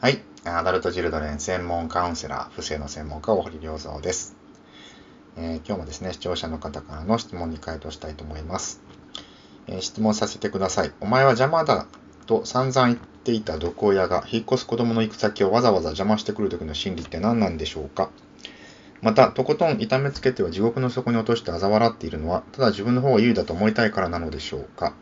はい。アダルト・ジルドレン専門カウンセラー、不正の専門家、大堀良三です、えー、今日もですね、視聴者の方からの質問に回答したいと思います。えー、質問させてください。お前は邪魔だと散々言っていた毒親が引っ越す子供の行く先をわざわざ邪魔してくる時の心理って何なんでしょうか？また、とことん痛めつけては地獄の底に落として嘲笑っているのは、ただ自分の方が優位だと思いたいからなのでしょうか？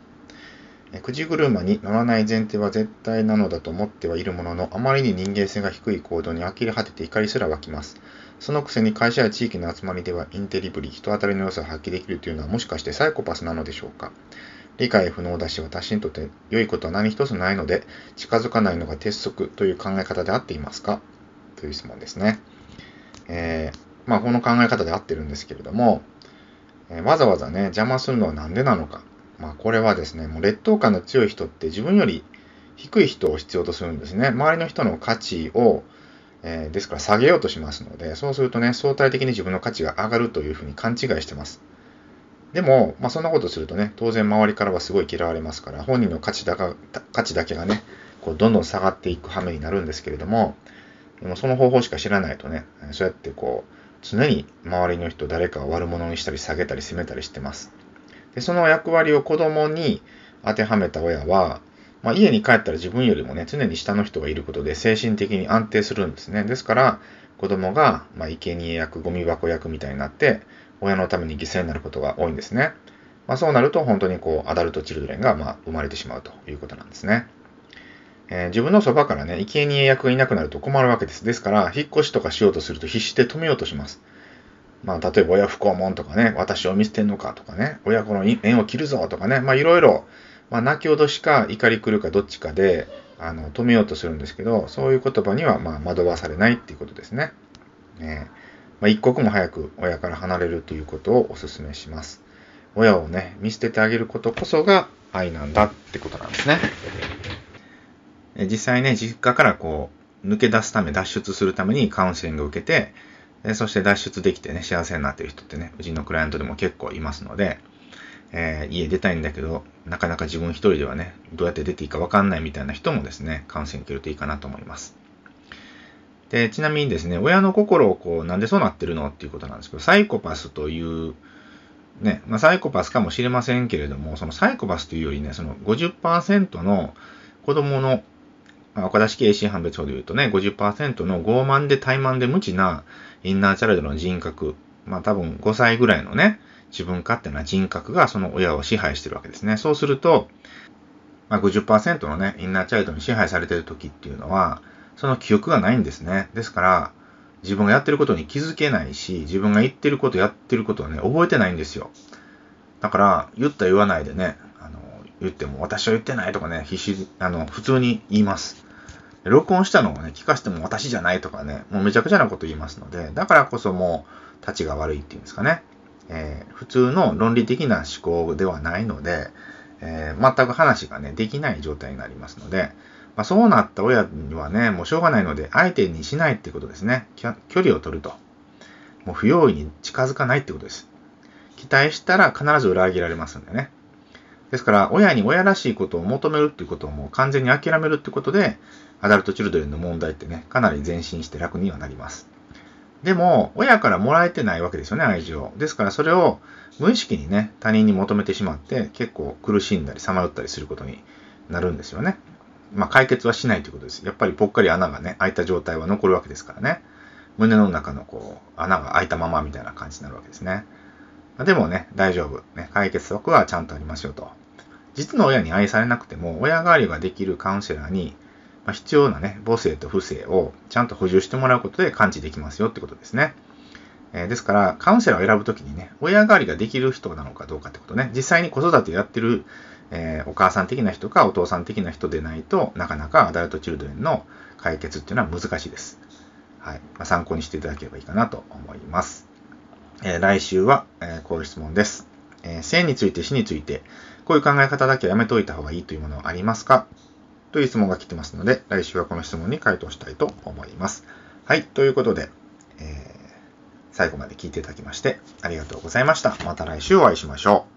くじ車に乗らない前提は絶対なのだと思ってはいるものの、あまりに人間性が低い行動に呆れ果てて怒りすら湧きます。そのくせに会社や地域の集まりではインテリブリ、人当たりの良さを発揮できるというのはもしかしてサイコパスなのでしょうか？理解不能だし私にとって良いことは何一つないので近づかないのが鉄則という考え方で合っていますか？という質問ですね。えー、まあこの考え方で合ってるんですけれども、えー、わざわざね邪魔するのは何でなのか？まあ、これはですね、もう劣等感の強い人って自分より低い人を必要とするんですね。周りの人の価値を、えー、ですから下げようとしますので、そうするとね、相対的に自分の価値が上がるというふうに勘違いしてます。でも、まあ、そんなことするとね、当然周りからはすごい嫌われますから、本人の価値だか価値だけがね、こうどんどん下がっていく羽目になるんですけれども、でもその方法しか知らないとね、そうやってこう、常に周りの人、誰かを悪者にしたり下げたり責めたりしてます。でその役割を子供に当てはめた親は、まあ、家に帰ったら自分よりもね、常に下の人がいることで精神的に安定するんですね。ですから、子供が、まあ、生贄役、ゴミ箱役みたいになって、親のために犠牲になることが多いんですね。まあ、そうなると、本当にこう、アダルト・チルドレンが、まあ、生まれてしまうということなんですね。えー、自分のそばからね、生贄役がいなくなると困るわけです。ですから、引っ越しとかしようとすると必死で止めようとします。まあ、例えば親不孝門とかね、私を見捨てんのかとかね、親子の縁を切るぞとかね、まあいろいろ、まあ泣き脅しか怒り狂うかどっちかで、あの、止めようとするんですけど、そういう言葉には、まあ惑わされないっていうことですね。ねまあ、一刻も早く親から離れるということをお勧めします。親をね、見捨ててあげることこそが愛なんだってことなんですね。実際ね、実家からこう、抜け出すため、脱出するためにカウンセリングを受けて、えそして脱出できてね、幸せになってる人ってね、うちのクライアントでも結構いますので、えー、家出たいんだけど、なかなか自分一人ではね、どうやって出ていいかわかんないみたいな人もですね、カウンセリング受けるといいかなと思います。で、ちなみにですね、親の心をこう、なんでそうなってるのっていうことなんですけど、サイコパスという、ね、まあ、サイコパスかもしれませんけれども、そのサイコパスというよりね、その50%の子供の岡田式 AC 判別法で言うとね、50%の傲慢で怠慢で無知なインナーチャイルドの人格、まあ多分5歳ぐらいのね、自分勝手な人格がその親を支配してるわけですね。そうすると、まあ、50%のね、インナーチャイルドに支配されてる時っていうのは、その記憶がないんですね。ですから、自分がやってることに気づけないし、自分が言ってること、やってることはね、覚えてないんですよ。だから、言った言わないでね、あの、言っても、私は言ってないとかね、必死、あの、普通に言います。録音したのをね、聞かせても私じゃないとかね、もうめちゃくちゃなこと言いますので、だからこそもう、立ちが悪いっていうんですかね。えー、普通の論理的な思考ではないので、えー、全く話がね、できない状態になりますので、まあ、そうなった親にはね、もうしょうがないので、相手にしないってことですね。距離を取ると。もう不用意に近づかないってことです。期待したら必ず裏切られますんでね。ですから、親に親らしいことを求めるっていうことをもう完全に諦めるってことで、アダルトチルドレンの問題ってね、かなり前進して楽にはなります。でも、親からもらえてないわけですよね、愛情。ですから、それを無意識にね、他人に求めてしまって、結構苦しんだり、さまよったりすることになるんですよね。まあ、解決はしないということです。やっぱりぽっかり穴がね、開いた状態は残るわけですからね。胸の中のこう、穴が開いたままみたいな感じになるわけですね。でもね、大丈夫。ね、解決策はちゃんとありますよと。実の親に愛されなくても、親代わりができるカウンセラーにまあ、必要なね、母性と父性をちゃんと補充してもらうことで感知できますよってことですね。えー、ですから、カウンセラーを選ぶときにね、親代わりができる人なのかどうかってことね、実際に子育てやってる、えー、お母さん的な人かお父さん的な人でないとなかなかアダルトチルドレンの解決っていうのは難しいです。はい。まあ、参考にしていただければいいかなと思います。え、来週は、えこういう質問です。え性について死について、こういう考え方だけはやめといた方がいいというものはありますか？という質問が来てますので、来週はこの質問に回答したいと思います。はい。ということで、えー、最後まで聞いていただきましてありがとうございました。また来週お会いしましょう。